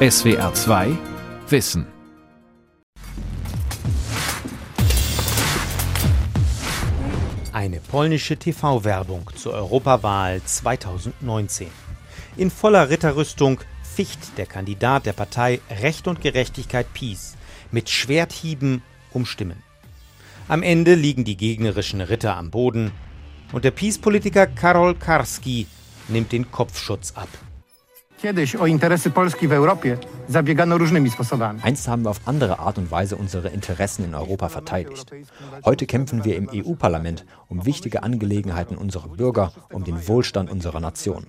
SWR 2 Wissen. Eine polnische TV-Werbung zur Europawahl 2019. In voller Ritterrüstung ficht der Kandidat der Partei Recht und Gerechtigkeit Peace mit Schwerthieben um Stimmen. Am Ende liegen die gegnerischen Ritter am Boden und der Peace-Politiker Karol Karski nimmt den Kopfschutz ab. Kiedyś o interesy Polski w Europie zabiegano różnymi sposobami. Einst haben wir auf andere Art und Weise unsere Interessen in Europa verteidigt. Heute kämpfen wir im EU-Parlament um wichtige Angelegenheiten unserer Bürger, um den Wohlstand unserer Nation.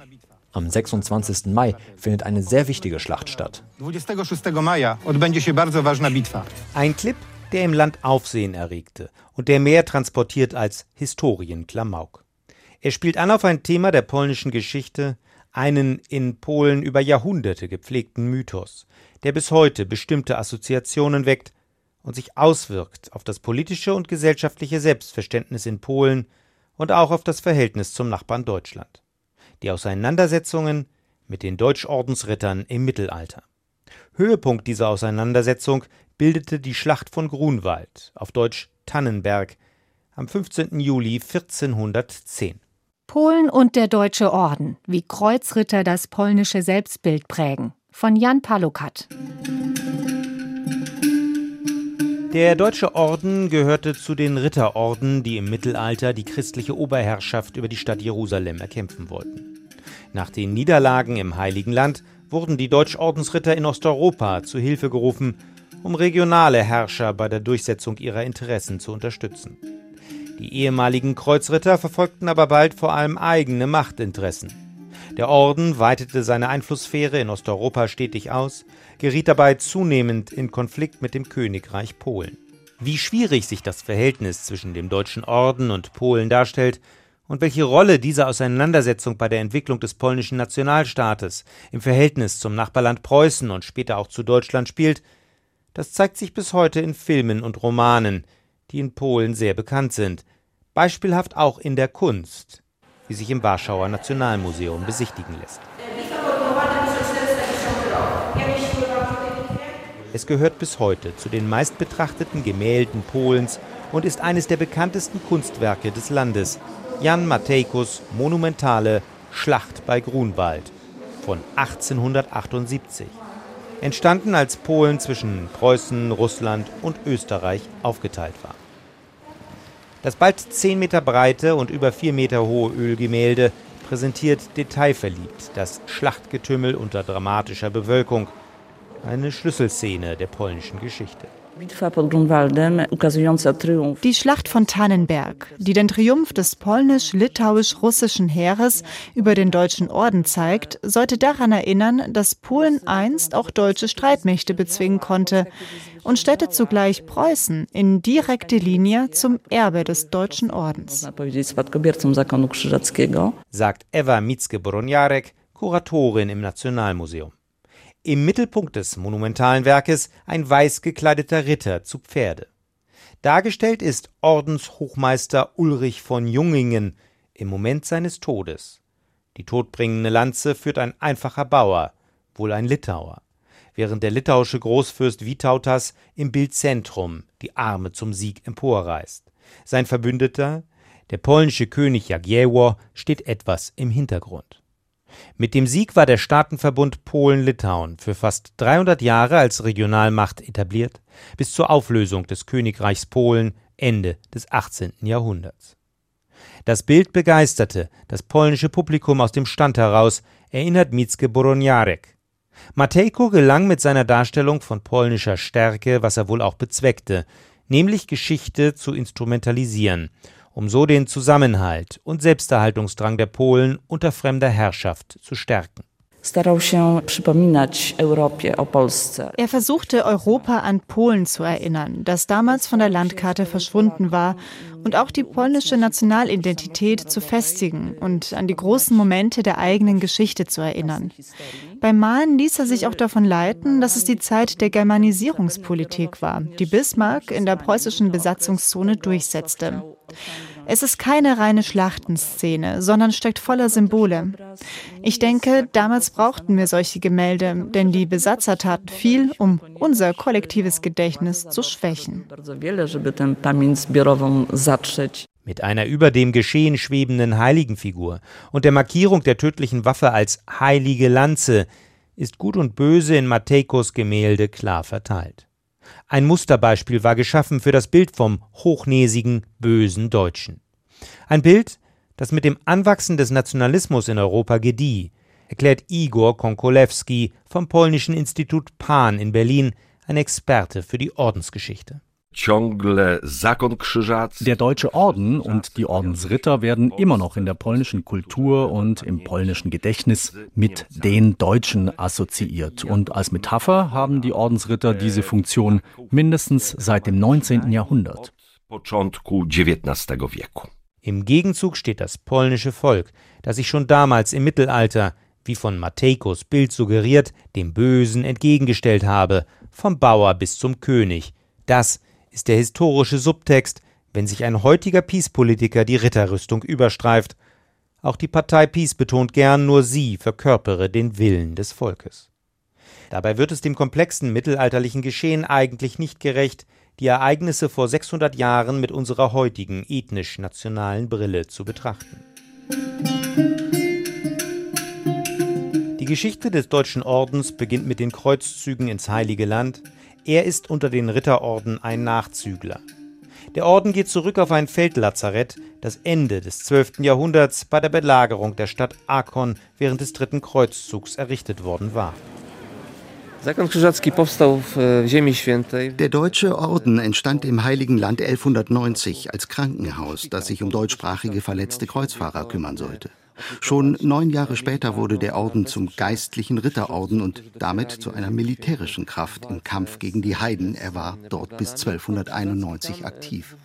Am 26. Mai findet eine sehr wichtige Schlacht statt. 26 maja odbędzie się bardzo ważna bitwa. Ein Clip, der im Land Aufsehen erregte und der mehr transportiert als Historienklamauk. Er spielt an auf ein Thema der polnischen Geschichte, einen in Polen über Jahrhunderte gepflegten Mythos, der bis heute bestimmte Assoziationen weckt und sich auswirkt auf das politische und gesellschaftliche Selbstverständnis in Polen und auch auf das Verhältnis zum Nachbarn Deutschland. Die Auseinandersetzungen mit den Deutschordensrittern im Mittelalter. Höhepunkt dieser Auseinandersetzung bildete die Schlacht von Grunwald, auf Deutsch Tannenberg, am 15. Juli 1410. Polen und der Deutsche Orden, wie Kreuzritter das polnische Selbstbild prägen. Von Jan Palukat. Der Deutsche Orden gehörte zu den Ritterorden, die im Mittelalter die christliche Oberherrschaft über die Stadt Jerusalem erkämpfen wollten. Nach den Niederlagen im Heiligen Land wurden die Deutschordensritter in Osteuropa zu Hilfe gerufen, um regionale Herrscher bei der Durchsetzung ihrer Interessen zu unterstützen. Die ehemaligen Kreuzritter verfolgten aber bald vor allem eigene Machtinteressen. Der Orden weitete seine Einflusssphäre in Osteuropa stetig aus, geriet dabei zunehmend in Konflikt mit dem Königreich Polen. Wie schwierig sich das Verhältnis zwischen dem Deutschen Orden und Polen darstellt und welche Rolle diese Auseinandersetzung bei der Entwicklung des polnischen Nationalstaates im Verhältnis zum Nachbarland Preußen und später auch zu Deutschland spielt, das zeigt sich bis heute in Filmen und Romanen, die in Polen sehr bekannt sind, beispielhaft auch in der Kunst, wie sich im Warschauer Nationalmuseum besichtigen lässt. Es gehört bis heute zu den meistbetrachteten Gemälden Polens und ist eines der bekanntesten Kunstwerke des Landes, Jan Matejkus monumentale Schlacht bei Grunwald von 1878 entstanden als Polen zwischen Preußen, Russland und Österreich aufgeteilt war. Das bald 10 Meter breite und über 4 Meter hohe Ölgemälde präsentiert detailverliebt das Schlachtgetümmel unter dramatischer Bewölkung, eine Schlüsselszene der polnischen Geschichte. Die Schlacht von Tannenberg, die den Triumph des polnisch-litauisch-russischen Heeres über den Deutschen Orden zeigt, sollte daran erinnern, dass Polen einst auch deutsche Streitmächte bezwingen konnte und stellte zugleich Preußen in direkte Linie zum Erbe des Deutschen Ordens. Sagt Eva Micke-Boroniarek, Kuratorin im Nationalmuseum. Im Mittelpunkt des monumentalen Werkes ein weiß gekleideter Ritter zu Pferde. Dargestellt ist Ordenshochmeister Ulrich von Jungingen im Moment seines Todes. Die todbringende Lanze führt ein einfacher Bauer, wohl ein Litauer, während der litauische Großfürst Vytautas im Bildzentrum die Arme zum Sieg emporreißt. Sein Verbündeter, der polnische König Jagiełło, steht etwas im Hintergrund. Mit dem Sieg war der Staatenverbund Polen-Litauen für fast 300 Jahre als Regionalmacht etabliert, bis zur Auflösung des Königreichs Polen Ende des 18. Jahrhunderts. Das Bild begeisterte das polnische Publikum aus dem Stand heraus, erinnert Micke Boroniarek. Matejko gelang mit seiner Darstellung von polnischer Stärke, was er wohl auch bezweckte, nämlich Geschichte zu instrumentalisieren um so den Zusammenhalt und Selbsterhaltungsdrang der Polen unter fremder Herrschaft zu stärken. Er versuchte Europa an Polen zu erinnern, das damals von der Landkarte verschwunden war, und auch die polnische Nationalidentität zu festigen und an die großen Momente der eigenen Geschichte zu erinnern. Beim Malen ließ er sich auch davon leiten, dass es die Zeit der Germanisierungspolitik war, die Bismarck in der preußischen Besatzungszone durchsetzte. Es ist keine reine Schlachtenszene, sondern steckt voller Symbole. Ich denke, damals brauchten wir solche Gemälde, denn die Besatzer taten viel, um unser kollektives Gedächtnis zu schwächen. Mit einer über dem Geschehen schwebenden Heiligenfigur und der Markierung der tödlichen Waffe als heilige Lanze ist Gut und Böse in Matejkos Gemälde klar verteilt. Ein Musterbeispiel war geschaffen für das Bild vom hochnäsigen, bösen Deutschen. Ein Bild, das mit dem Anwachsen des Nationalismus in Europa gedieh, erklärt Igor Konkolewski vom Polnischen Institut Pan in Berlin, ein Experte für die Ordensgeschichte. Der Deutsche Orden und die Ordensritter werden immer noch in der polnischen Kultur und im polnischen Gedächtnis mit den Deutschen assoziiert. Und als Metapher haben die Ordensritter diese Funktion mindestens seit dem 19. Jahrhundert. Im Gegenzug steht das polnische Volk, das sich schon damals im Mittelalter, wie von Matejkos Bild suggeriert, dem Bösen entgegengestellt habe, vom Bauer bis zum König. Das ist der historische Subtext, wenn sich ein heutiger Peace-Politiker die Ritterrüstung überstreift. Auch die Partei Peace betont gern, nur sie verkörpere den Willen des Volkes. Dabei wird es dem komplexen mittelalterlichen Geschehen eigentlich nicht gerecht, die Ereignisse vor 600 Jahren mit unserer heutigen ethnisch-nationalen Brille zu betrachten. Die Geschichte des Deutschen Ordens beginnt mit den Kreuzzügen ins Heilige Land, er ist unter den Ritterorden ein Nachzügler. Der Orden geht zurück auf ein Feldlazarett, das Ende des 12. Jahrhunderts bei der Belagerung der Stadt Akon während des Dritten Kreuzzugs errichtet worden war. Der Deutsche Orden entstand im Heiligen Land 1190 als Krankenhaus, das sich um deutschsprachige verletzte Kreuzfahrer kümmern sollte. Schon neun Jahre später wurde der Orden zum geistlichen Ritterorden und damit zu einer militärischen Kraft im Kampf gegen die Heiden. Er war dort bis 1291 aktiv.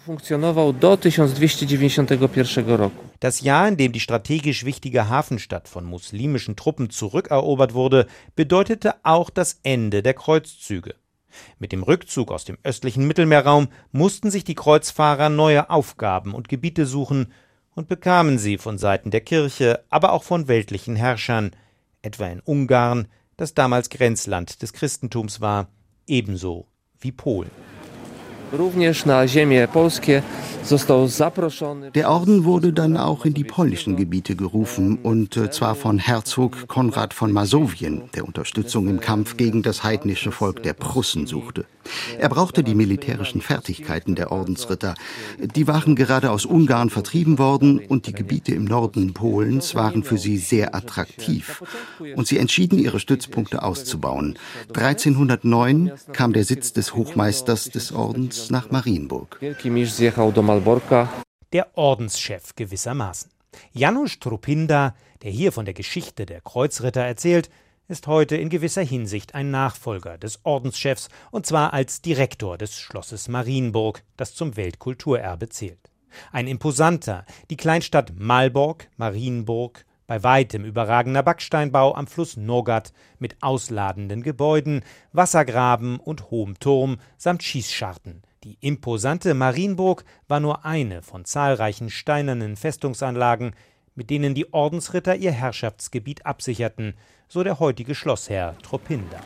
Das Jahr, in dem die strategisch wichtige Hafenstadt von muslimischen Truppen zurückerobert wurde, bedeutete auch das Ende der Kreuzzüge. Mit dem Rückzug aus dem östlichen Mittelmeerraum mussten sich die Kreuzfahrer neue Aufgaben und Gebiete suchen, und bekamen sie von Seiten der Kirche, aber auch von weltlichen Herrschern, etwa in Ungarn, das damals Grenzland des Christentums war, ebenso wie Polen. Der Orden wurde dann auch in die polnischen Gebiete gerufen, und äh, zwar von Herzog Konrad von Masowien, der Unterstützung im Kampf gegen das heidnische Volk der Prussen suchte. Er brauchte die militärischen Fertigkeiten der Ordensritter. Die waren gerade aus Ungarn vertrieben worden und die Gebiete im Norden Polens waren für sie sehr attraktiv. Und sie entschieden, ihre Stützpunkte auszubauen. 1309 kam der Sitz des Hochmeisters des Ordens nach Marienburg. Der Ordenschef gewissermaßen. Janusz Trupinda, der hier von der Geschichte der Kreuzritter erzählt, ist heute in gewisser Hinsicht ein Nachfolger des Ordenschefs, und zwar als Direktor des Schlosses Marienburg, das zum Weltkulturerbe zählt. Ein imposanter, die Kleinstadt Malborg, Marienburg, bei weitem überragender Backsteinbau am Fluss Nogat mit ausladenden Gebäuden, Wassergraben und hohem Turm samt Schießscharten, die imposante Marienburg war nur eine von zahlreichen steinernen Festungsanlagen, mit denen die Ordensritter ihr Herrschaftsgebiet absicherten, so der heutige Schlossherr Tropinda.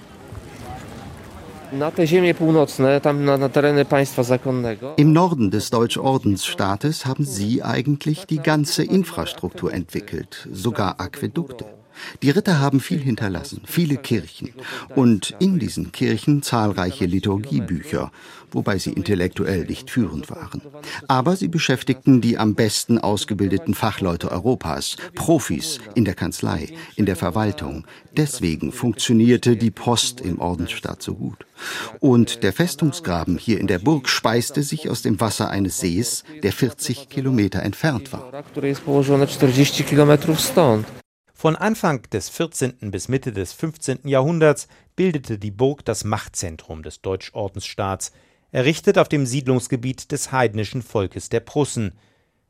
Im Norden des Deutschordensstaates haben sie eigentlich die ganze Infrastruktur entwickelt, sogar Aquädukte. Die Ritter haben viel hinterlassen, viele Kirchen und in diesen Kirchen zahlreiche Liturgiebücher, wobei sie intellektuell nicht führend waren. Aber sie beschäftigten die am besten ausgebildeten Fachleute Europas, Profis in der Kanzlei, in der Verwaltung. Deswegen funktionierte die Post im Ordensstaat so gut. Und der Festungsgraben hier in der Burg speiste sich aus dem Wasser eines Sees, der 40 Kilometer entfernt war. Von Anfang des 14. bis Mitte des 15. Jahrhunderts bildete die Burg das Machtzentrum des Deutschordensstaats, errichtet auf dem Siedlungsgebiet des heidnischen Volkes der Prussen,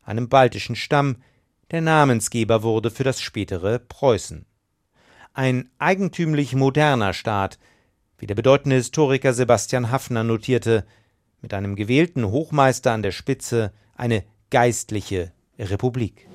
einem baltischen Stamm, der Namensgeber wurde für das spätere Preußen. Ein eigentümlich moderner Staat, wie der bedeutende Historiker Sebastian Haffner notierte, mit einem gewählten Hochmeister an der Spitze, eine geistliche Republik.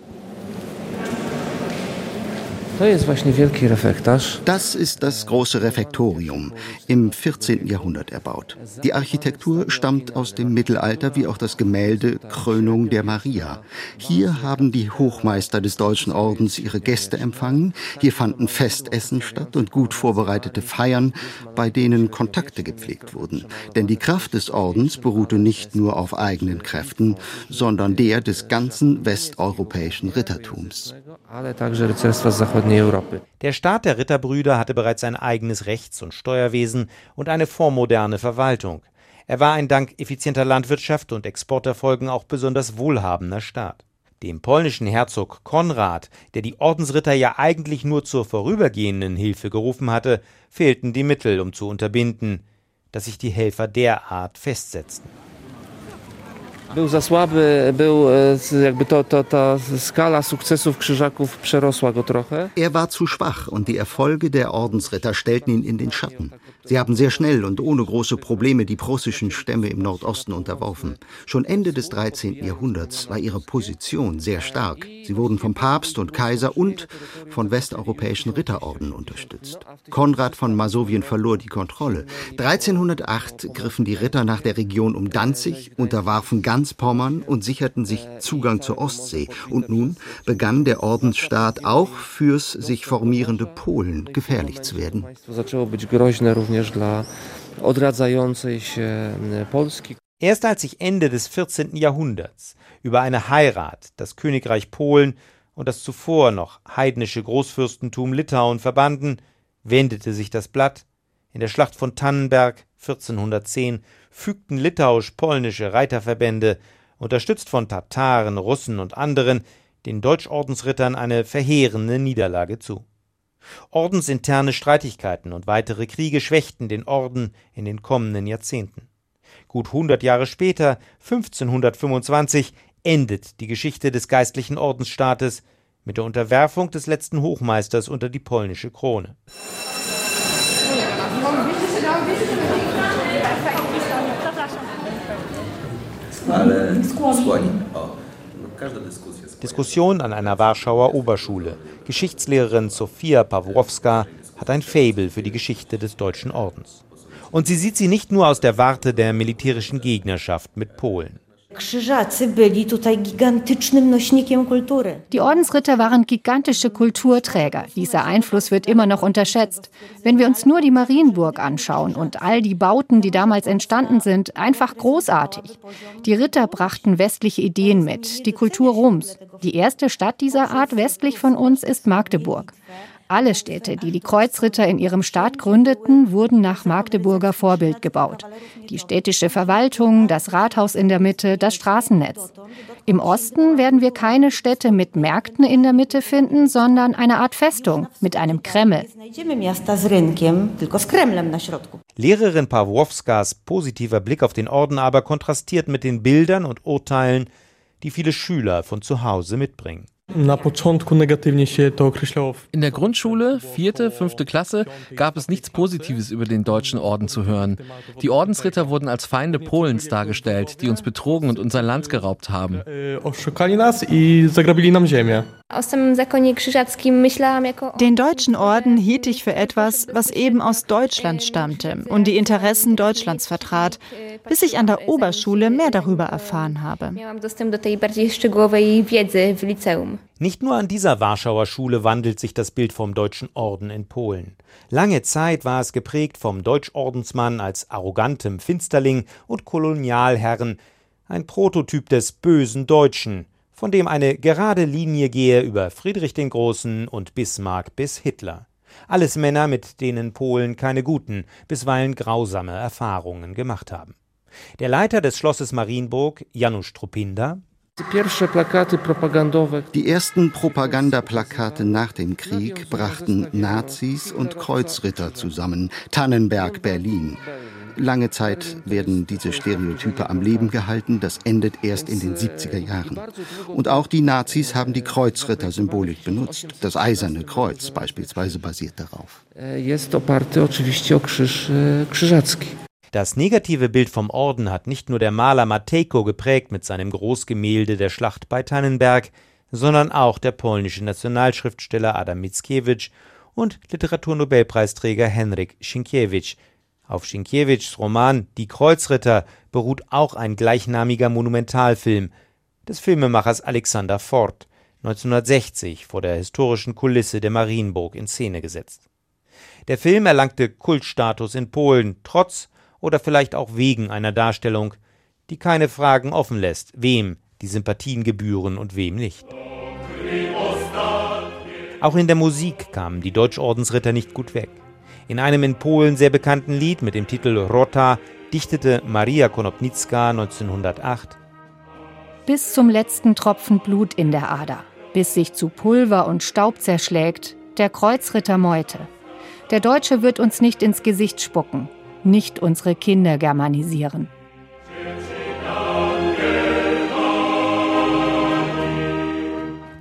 Das ist das große Refektorium, im 14. Jahrhundert erbaut. Die Architektur stammt aus dem Mittelalter, wie auch das Gemälde Krönung der Maria. Hier haben die Hochmeister des Deutschen Ordens ihre Gäste empfangen. Hier fanden Festessen statt und gut vorbereitete Feiern, bei denen Kontakte gepflegt wurden. Denn die Kraft des Ordens beruhte nicht nur auf eigenen Kräften, sondern der des ganzen westeuropäischen Rittertums. Der Staat der Ritterbrüder hatte bereits ein eigenes Rechts- und Steuerwesen und eine vormoderne Verwaltung. Er war ein dank effizienter Landwirtschaft und Exporterfolgen auch besonders wohlhabender Staat. Dem polnischen Herzog Konrad, der die Ordensritter ja eigentlich nur zur vorübergehenden Hilfe gerufen hatte, fehlten die Mittel, um zu unterbinden, dass sich die Helfer derart festsetzten. Był za słaby, był jakby to, to, ta skala sukcesów Krzyżaków przerosła go trochę. Er war zu schwach und die Erfolge der Ordensritter stellten ihn in den Schatten. Sie haben sehr schnell und ohne große Probleme die prussischen Stämme im Nordosten unterworfen. Schon Ende des 13. Jahrhunderts war ihre Position sehr stark. Sie wurden vom Papst und Kaiser und von westeuropäischen Ritterorden unterstützt. Konrad von Masowien verlor die Kontrolle. 1308 griffen die Ritter nach der Region um Danzig, unterwarfen ganz Pommern und sicherten sich Zugang zur Ostsee. Und nun begann der Ordensstaat auch fürs sich formierende Polen gefährlich zu werden również dla odradzającej się Polski. Erst als sich Ende des 14. Jahrhunderts über eine Heirat das Königreich Polen und das zuvor noch heidnische Großfürstentum Litauen verbanden, wendete sich das Blatt. In der Schlacht von Tannenberg 1410 fügten litauisch-polnische Reiterverbände, unterstützt von Tataren, Russen und anderen, den Deutschordensrittern eine verheerende Niederlage zu. Ordensinterne Streitigkeiten und weitere Kriege schwächten den Orden in den kommenden Jahrzehnten. Gut hundert Jahre später, 1525, endet die Geschichte des geistlichen Ordensstaates mit der Unterwerfung des letzten Hochmeisters unter die polnische Krone. Ale Diskussion an einer Warschauer Oberschule. Geschichtslehrerin Sofia Pawłowska hat ein Fabel für die Geschichte des Deutschen Ordens. Und sie sieht sie nicht nur aus der Warte der militärischen Gegnerschaft mit Polen. Die Ordensritter waren gigantische Kulturträger. Dieser Einfluss wird immer noch unterschätzt. Wenn wir uns nur die Marienburg anschauen und all die Bauten, die damals entstanden sind, einfach großartig. Die Ritter brachten westliche Ideen mit, die Kultur Roms. Die erste Stadt dieser Art westlich von uns ist Magdeburg. Alle Städte, die die Kreuzritter in ihrem Staat gründeten, wurden nach Magdeburger Vorbild gebaut. Die städtische Verwaltung, das Rathaus in der Mitte, das Straßennetz. Im Osten werden wir keine Städte mit Märkten in der Mitte finden, sondern eine Art Festung mit einem Kreml. Lehrerin Pawłowskas positiver Blick auf den Orden aber kontrastiert mit den Bildern und Urteilen, die viele Schüler von zu Hause mitbringen. In der Grundschule, vierte, fünfte Klasse, gab es nichts Positives über den deutschen Orden zu hören. Die Ordensritter wurden als Feinde Polens dargestellt, die uns betrogen und unser Land geraubt haben. Den deutschen Orden hielt ich für etwas, was eben aus Deutschland stammte und die Interessen Deutschlands vertrat, bis ich an der Oberschule mehr darüber erfahren habe. Nicht nur an dieser Warschauer Schule wandelt sich das Bild vom Deutschen Orden in Polen. Lange Zeit war es geprägt vom Deutschordensmann als arrogantem Finsterling und Kolonialherren, ein Prototyp des bösen Deutschen, von dem eine gerade Linie gehe über Friedrich den Großen und Bismarck bis Hitler. Alles Männer, mit denen Polen keine guten, bisweilen grausame Erfahrungen gemacht haben. Der Leiter des Schlosses Marienburg, Janusz Trupinda, die ersten Propagandaplakate nach dem Krieg brachten Nazis und Kreuzritter zusammen. Tannenberg, Berlin. Lange Zeit werden diese Stereotype am Leben gehalten. Das endet erst in den 70er Jahren. Und auch die Nazis haben die Kreuzritter-Symbolik benutzt. Das Eiserne Kreuz beispielsweise basiert darauf. Jest oparte oczywiście o krzyż krzyżacki. Das negative Bild vom Orden hat nicht nur der Maler Matejko geprägt mit seinem Großgemälde der Schlacht bei Tannenberg, sondern auch der polnische Nationalschriftsteller Adam Mickiewicz und Literaturnobelpreisträger Henryk Sienkiewicz. Auf Sienkiewiczs Roman Die Kreuzritter beruht auch ein gleichnamiger Monumentalfilm des Filmemachers Alexander Ford, 1960 vor der historischen Kulisse der Marienburg in Szene gesetzt. Der Film erlangte Kultstatus in Polen, trotz oder vielleicht auch wegen einer Darstellung, die keine Fragen offen lässt, wem die Sympathien gebühren und wem nicht. Auch in der Musik kamen die Deutschordensritter nicht gut weg. In einem in Polen sehr bekannten Lied mit dem Titel Rota dichtete Maria Konopnicka 1908 Bis zum letzten Tropfen Blut in der Ader, bis sich zu Pulver und Staub zerschlägt, der Kreuzritter Meute. Der Deutsche wird uns nicht ins Gesicht spucken, nicht unsere Kinder germanisieren.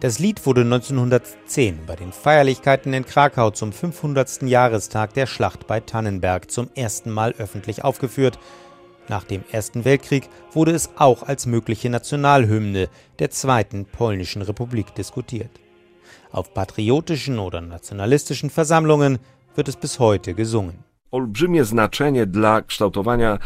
Das Lied wurde 1910 bei den Feierlichkeiten in Krakau zum 500. Jahrestag der Schlacht bei Tannenberg zum ersten Mal öffentlich aufgeführt. Nach dem Ersten Weltkrieg wurde es auch als mögliche Nationalhymne der Zweiten Polnischen Republik diskutiert. Auf patriotischen oder nationalistischen Versammlungen wird es bis heute gesungen. Olbrzymie znaczenie dla kształtowania.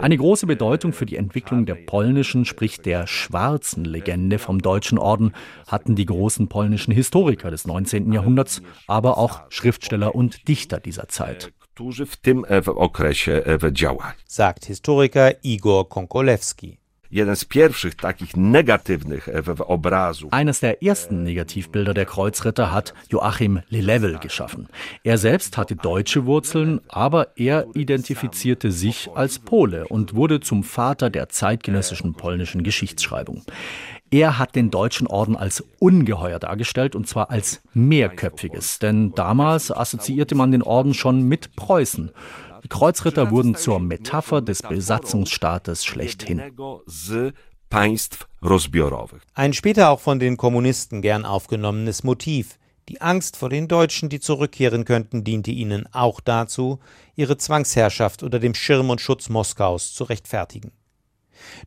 Eine große Bedeutung für die Entwicklung der polnischen, sprich der schwarzen Legende vom Deutschen Orden hatten die großen polnischen Historiker des 19. Jahrhunderts, aber auch Schriftsteller und Dichter dieser Zeit. e, e. Sagt Historiker Igor Konkolewski. E. Eines der ersten Negativbilder der Kreuzritter hat Joachim Lelevel geschaffen. Er selbst hatte deutsche Wurzeln, aber er identifizierte sich als Pole und wurde zum Vater der zeitgenössischen polnischen Geschichtsschreibung. Er hat den Deutschen Orden als ungeheuer dargestellt und zwar als mehrköpfiges, denn damals assoziierte man den Orden schon mit Preußen. Die Kreuzritter wurden zur Metapher des Besatzungsstaates schlechthin. Ein später auch von den Kommunisten gern aufgenommenes Motiv. Die Angst vor den Deutschen, die zurückkehren könnten, diente ihnen auch dazu, ihre Zwangsherrschaft unter dem Schirm und Schutz Moskaus zu rechtfertigen.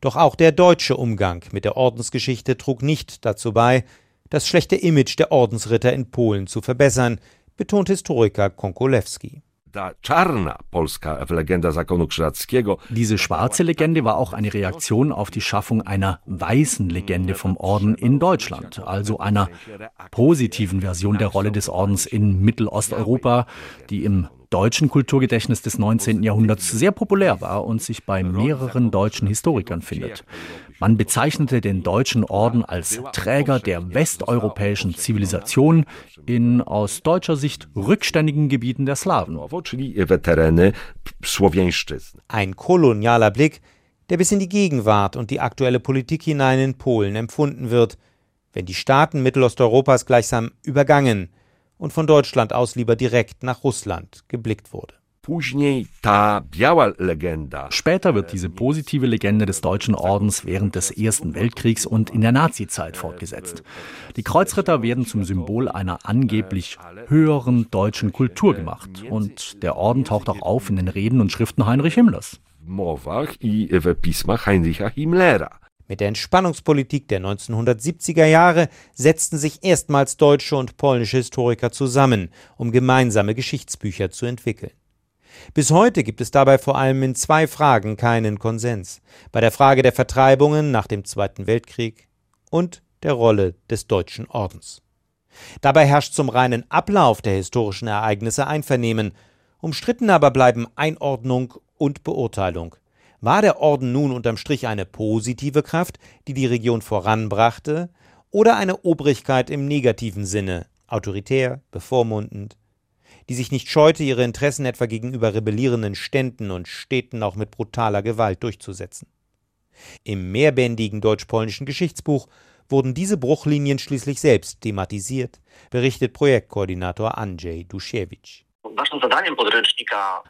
Doch auch der deutsche Umgang mit der Ordensgeschichte trug nicht dazu bei, das schlechte Image der Ordensritter in Polen zu verbessern, betont Historiker Konkolewski. Diese schwarze Legende war auch eine Reaktion auf die Schaffung einer weißen Legende vom Orden in Deutschland, also einer positiven Version der Rolle des Ordens in Mittelosteuropa, die im deutschen Kulturgedächtnis des 19. Jahrhunderts sehr populär war und sich bei mehreren deutschen Historikern findet. Man bezeichnete den Deutschen Orden als Träger der westeuropäischen Zivilisation in aus deutscher Sicht rückständigen Gebieten der Slawen. Ein kolonialer Blick, der bis in die Gegenwart und die aktuelle Politik hinein in Polen empfunden wird, wenn die Staaten Mittelosteuropas gleichsam übergangen – und von Deutschland aus lieber direkt nach Russland geblickt wurde. Später wird diese positive Legende des Deutschen Ordens während des Ersten Weltkriegs und in der Nazizeit fortgesetzt. Die Kreuzritter werden zum Symbol einer angeblich höheren deutschen Kultur gemacht und der Orden taucht auch auf in den Reden und Schriften Heinrich Himmlers. Mit der Entspannungspolitik der 1970er Jahre setzten sich erstmals deutsche und polnische Historiker zusammen, um gemeinsame Geschichtsbücher zu entwickeln. Bis heute gibt es dabei vor allem in zwei Fragen keinen Konsens. Bei der Frage der Vertreibungen nach dem Zweiten Weltkrieg und der Rolle des Deutschen Ordens. Dabei herrscht zum reinen Ablauf der historischen Ereignisse Einvernehmen, umstritten aber bleiben Einordnung und Beurteilung. War der Orden nun unterm Strich eine positive Kraft, die die Region voranbrachte, oder eine Obrigkeit im negativen Sinne, autoritär, bevormundend, die sich nicht scheute, ihre Interessen etwa gegenüber rebellierenden Ständen und Städten auch mit brutaler Gewalt durchzusetzen? Im mehrbändigen deutsch-polnischen Geschichtsbuch wurden diese Bruchlinien schließlich selbst thematisiert, berichtet Projektkoordinator Andrzej Dusiewicz.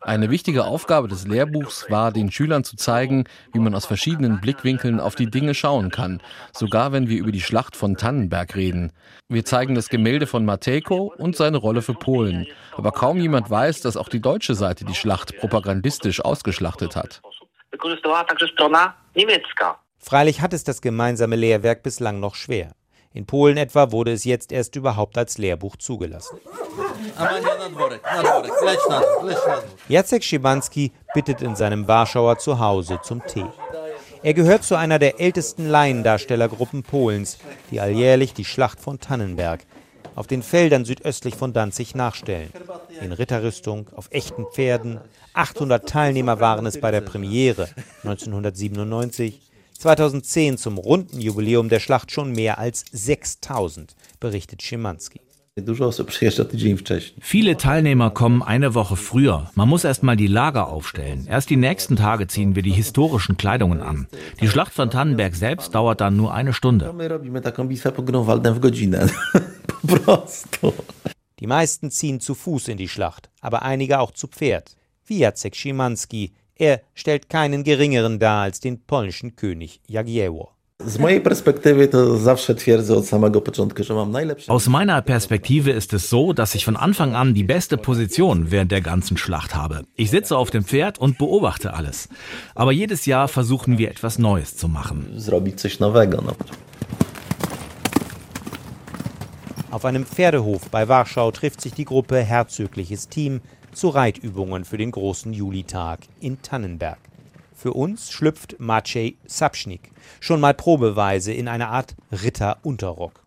Eine wichtige Aufgabe des Lehrbuchs war, den Schülern zu zeigen, wie man aus verschiedenen Blickwinkeln auf die Dinge schauen kann, sogar wenn wir über die Schlacht von Tannenberg reden. Wir zeigen das Gemälde von Matejko und seine Rolle für Polen. Aber kaum jemand weiß, dass auch die deutsche Seite die Schlacht propagandistisch ausgeschlachtet hat. Freilich hat es das gemeinsame Lehrwerk bislang noch schwer. In Polen etwa wurde es jetzt erst überhaupt als Lehrbuch zugelassen. Jacek Schimanski bittet in seinem Warschauer Zuhause zum Tee. Er gehört zu einer der ältesten Laiendarstellergruppen Polens, die alljährlich die Schlacht von Tannenberg auf den Feldern südöstlich von Danzig nachstellen. In Ritterrüstung, auf echten Pferden. 800 Teilnehmer waren es bei der Premiere 1997. 2010 zum runden Jubiläum der Schlacht schon mehr als 6000, berichtet Schimanski. Viele Teilnehmer kommen eine Woche früher. Man muss erst mal die Lager aufstellen. Erst die nächsten Tage ziehen wir die historischen Kleidungen an. Die Schlacht von Tannenberg selbst dauert dann nur eine Stunde. Die meisten ziehen zu Fuß in die Schlacht, aber einige auch zu Pferd. Wie Jacek Schimanski. Er stellt keinen geringeren dar als den polnischen König Jagiełło. Aus meiner Perspektive ist es so, dass ich von Anfang an die beste Position während der ganzen Schlacht habe. Ich sitze auf dem Pferd und beobachte alles. Aber jedes Jahr versuchen wir etwas Neues zu machen. Auf einem Pferdehof bei Warschau trifft sich die Gruppe Herzögliches Team zu Reitübungen für den großen Julitag in Tannenberg. Für uns schlüpft Maciej Sapschnik schon mal probeweise in eine Art Ritterunterrock.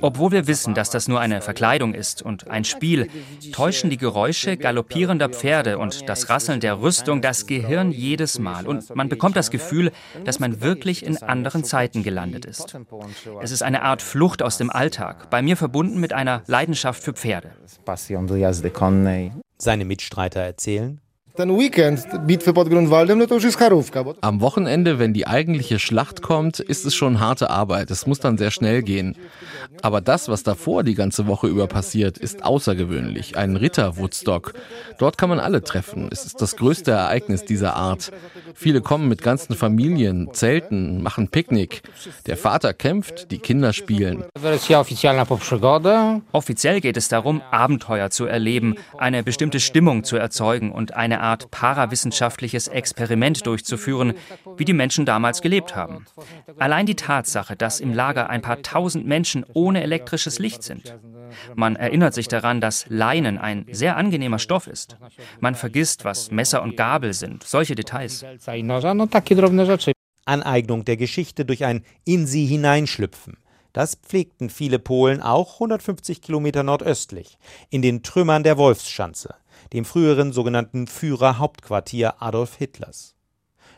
Obwohl wir wissen, dass das nur eine Verkleidung ist und ein Spiel, täuschen die Geräusche galoppierender Pferde und das Rasseln der Rüstung das Gehirn jedes Mal. Und man bekommt das Gefühl, dass man wirklich in anderen Zeiten gelandet ist. Es ist eine Art Flucht aus dem Alltag, bei mir verbunden mit einer Leidenschaft für Pferde. Seine Mitstreiter erzählen, am Wochenende, wenn die eigentliche Schlacht kommt, ist es schon harte Arbeit. Es muss dann sehr schnell gehen. Aber das, was davor die ganze Woche über passiert, ist außergewöhnlich. Ein Ritter-Woodstock. Dort kann man alle treffen. Es ist das größte Ereignis dieser Art. Viele kommen mit ganzen Familien, zelten, machen Picknick. Der Vater kämpft, die Kinder spielen. Offiziell geht es darum, Abenteuer zu erleben, eine bestimmte Stimmung zu erzeugen und eine Art parawissenschaftliches Experiment durchzuführen, wie die Menschen damals gelebt haben. Allein die Tatsache, dass im Lager ein paar tausend Menschen ohne elektrisches Licht sind. Man erinnert sich daran, dass Leinen ein sehr angenehmer Stoff ist. Man vergisst, was Messer und Gabel sind, solche Details. Aneignung der Geschichte durch ein in sie hineinschlüpfen. Das pflegten viele Polen auch 150 Kilometer nordöstlich, in den Trümmern der Wolfsschanze dem früheren sogenannten Führerhauptquartier Adolf Hitlers.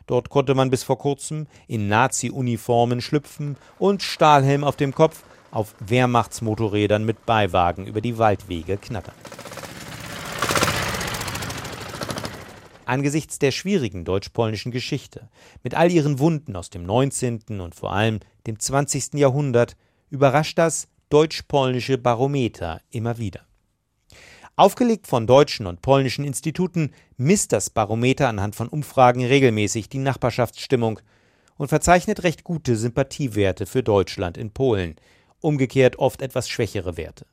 Dort konnte man bis vor kurzem in Nazi-Uniformen schlüpfen und Stahlhelm auf dem Kopf auf Wehrmachtsmotorrädern mit Beiwagen über die Waldwege knattern. Angesichts der schwierigen deutsch-polnischen Geschichte, mit all ihren Wunden aus dem 19. und vor allem dem 20. Jahrhundert, überrascht das deutsch-polnische Barometer immer wieder. Aufgelegt von deutschen und polnischen Instituten misst das Barometer anhand von Umfragen regelmäßig die Nachbarschaftsstimmung und verzeichnet recht gute Sympathiewerte für Deutschland in Polen, umgekehrt oft etwas schwächere Werte.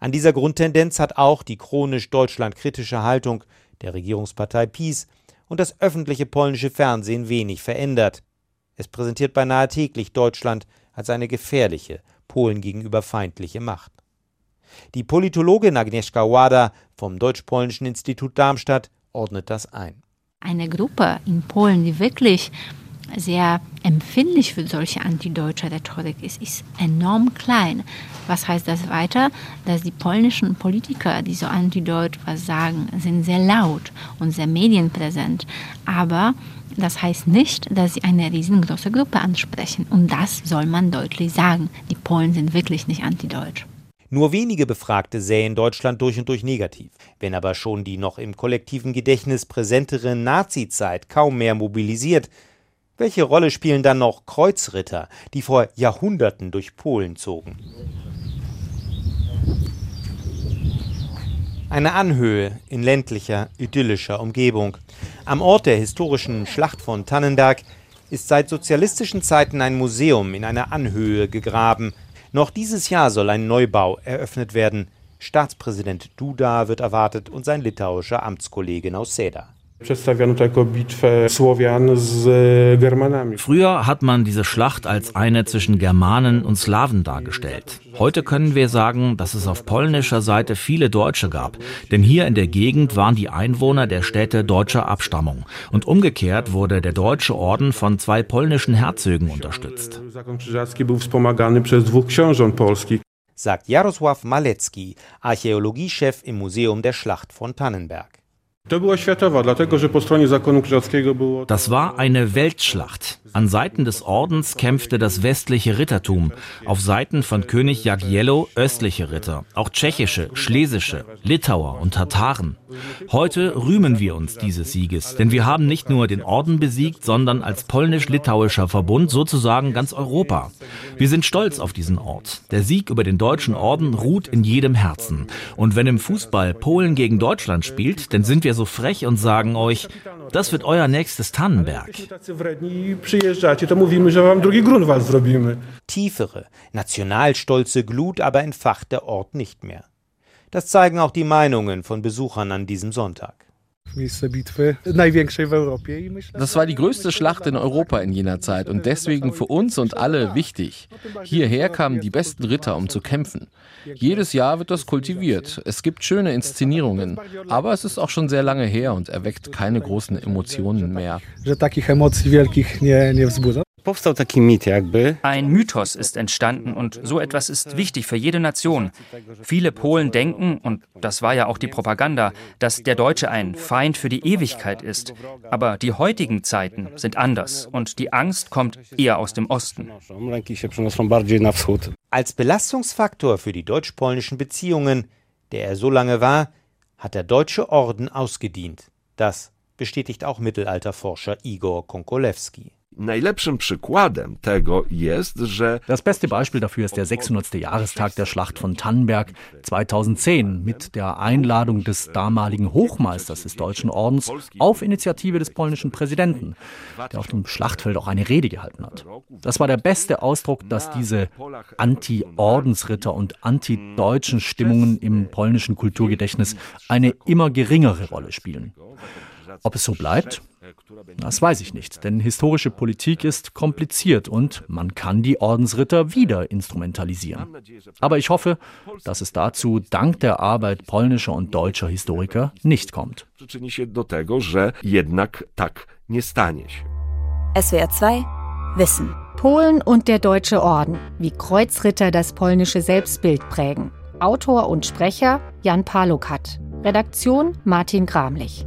An dieser Grundtendenz hat auch die chronisch deutschlandkritische Haltung der Regierungspartei PiS und das öffentliche polnische Fernsehen wenig verändert. Es präsentiert beinahe täglich Deutschland als eine gefährliche, Polen gegenüber feindliche Macht. Die Politologin Agnieszka Łada vom Deutsch-Polnischen Institut Darmstadt ordnet das ein. Eine Gruppe in Polen, die wirklich sehr empfindlich für solche antideutsche Rhetorik ist, ist enorm klein. Was heißt das weiter? Dass die polnischen Politiker, die so antideutsch was sagen, sind sehr laut und sehr medienpräsent. Aber das heißt nicht, dass sie eine riesengroße Gruppe ansprechen. Und das soll man deutlich sagen. Die Polen sind wirklich nicht antideutsch. Nur wenige Befragte sähen Deutschland durch und durch negativ. Wenn aber schon die noch im kollektiven Gedächtnis präsentere Nazizeit kaum mehr mobilisiert, Welche Rolle spielen dann noch Kreuzritter, die vor Jahrhunderten durch Polen zogen? Eine Anhöhe in ländlicher, idyllischer Umgebung. Am Ort der historischen Schlacht von Tannenberg ist seit sozialistischen Zeiten ein Museum in einer Anhöhe gegraben. Noch dieses Jahr soll ein Neubau eröffnet werden. Staatspräsident Duda wird erwartet und sein litauischer Amtskollege Nauseda. Früher hat man diese Schlacht als eine zwischen Germanen und Slawen dargestellt. Heute können wir sagen, dass es auf polnischer Seite viele Deutsche gab, denn hier in der Gegend waren die Einwohner der Städte deutscher Abstammung und umgekehrt wurde der deutsche Orden von zwei polnischen Herzögen unterstützt. Sagt Jarosław Malecki, Archäologiechef im Museum der Schlacht von Tannenberg. Das war eine Weltschlacht. An Seiten des Ordens kämpfte das westliche Rittertum, auf Seiten von König Jagiełło östliche Ritter, auch tschechische, schlesische, Litauer und Tataren. Heute rühmen wir uns dieses Sieges, denn wir haben nicht nur den Orden besiegt, sondern als polnisch-litauischer Verbund sozusagen ganz Europa. Wir sind stolz auf diesen Ort. Der Sieg über den deutschen Orden ruht in jedem Herzen. Und wenn im Fußball Polen gegen Deutschland spielt, dann sind wir so frech und sagen euch, das wird euer nächstes Tannenberg. Tiefere, nationalstolze Glut aber entfacht der Ort nicht mehr. Das zeigen auch die Meinungen von Besuchern an diesem Sonntag. Das war die größte Schlacht in Europa in jener Zeit und deswegen für uns und alle wichtig. Hierher kamen die besten Ritter, um zu kämpfen. Jedes Jahr wird das kultiviert. Es gibt schöne Inszenierungen, aber es ist auch schon sehr lange her und erweckt keine großen Emotionen mehr. Ein Mythos ist entstanden und so etwas ist wichtig für jede Nation. Viele Polen denken, und das war ja auch die Propaganda, dass der Deutsche ein Feind für die Ewigkeit ist. Aber die heutigen Zeiten sind anders und die Angst kommt eher aus dem Osten. Als Belastungsfaktor für die deutsch-polnischen Beziehungen, der er so lange war, hat der Deutsche Orden ausgedient. Das bestätigt auch Mittelalterforscher Igor Konkolewski. Das beste Beispiel dafür ist der 600. Jahrestag der Schlacht von Tannenberg 2010 mit der Einladung des damaligen Hochmeisters des Deutschen Ordens auf Initiative des polnischen Präsidenten, der auf dem Schlachtfeld auch eine Rede gehalten hat. Das war der beste Ausdruck, dass diese Anti-Ordensritter und anti-deutschen Stimmungen im polnischen Kulturgedächtnis eine immer geringere Rolle spielen. Ob es so bleibt? Das weiß ich nicht, denn historische Politik ist kompliziert und man kann die Ordensritter wieder instrumentalisieren. Aber ich hoffe, dass es dazu dank der Arbeit polnischer und deutscher Historiker nicht kommt. SWR 2 Wissen. Polen und der Deutsche Orden, wie Kreuzritter das polnische Selbstbild prägen. Autor und Sprecher Jan Palokat. Redaktion Martin Gramlich.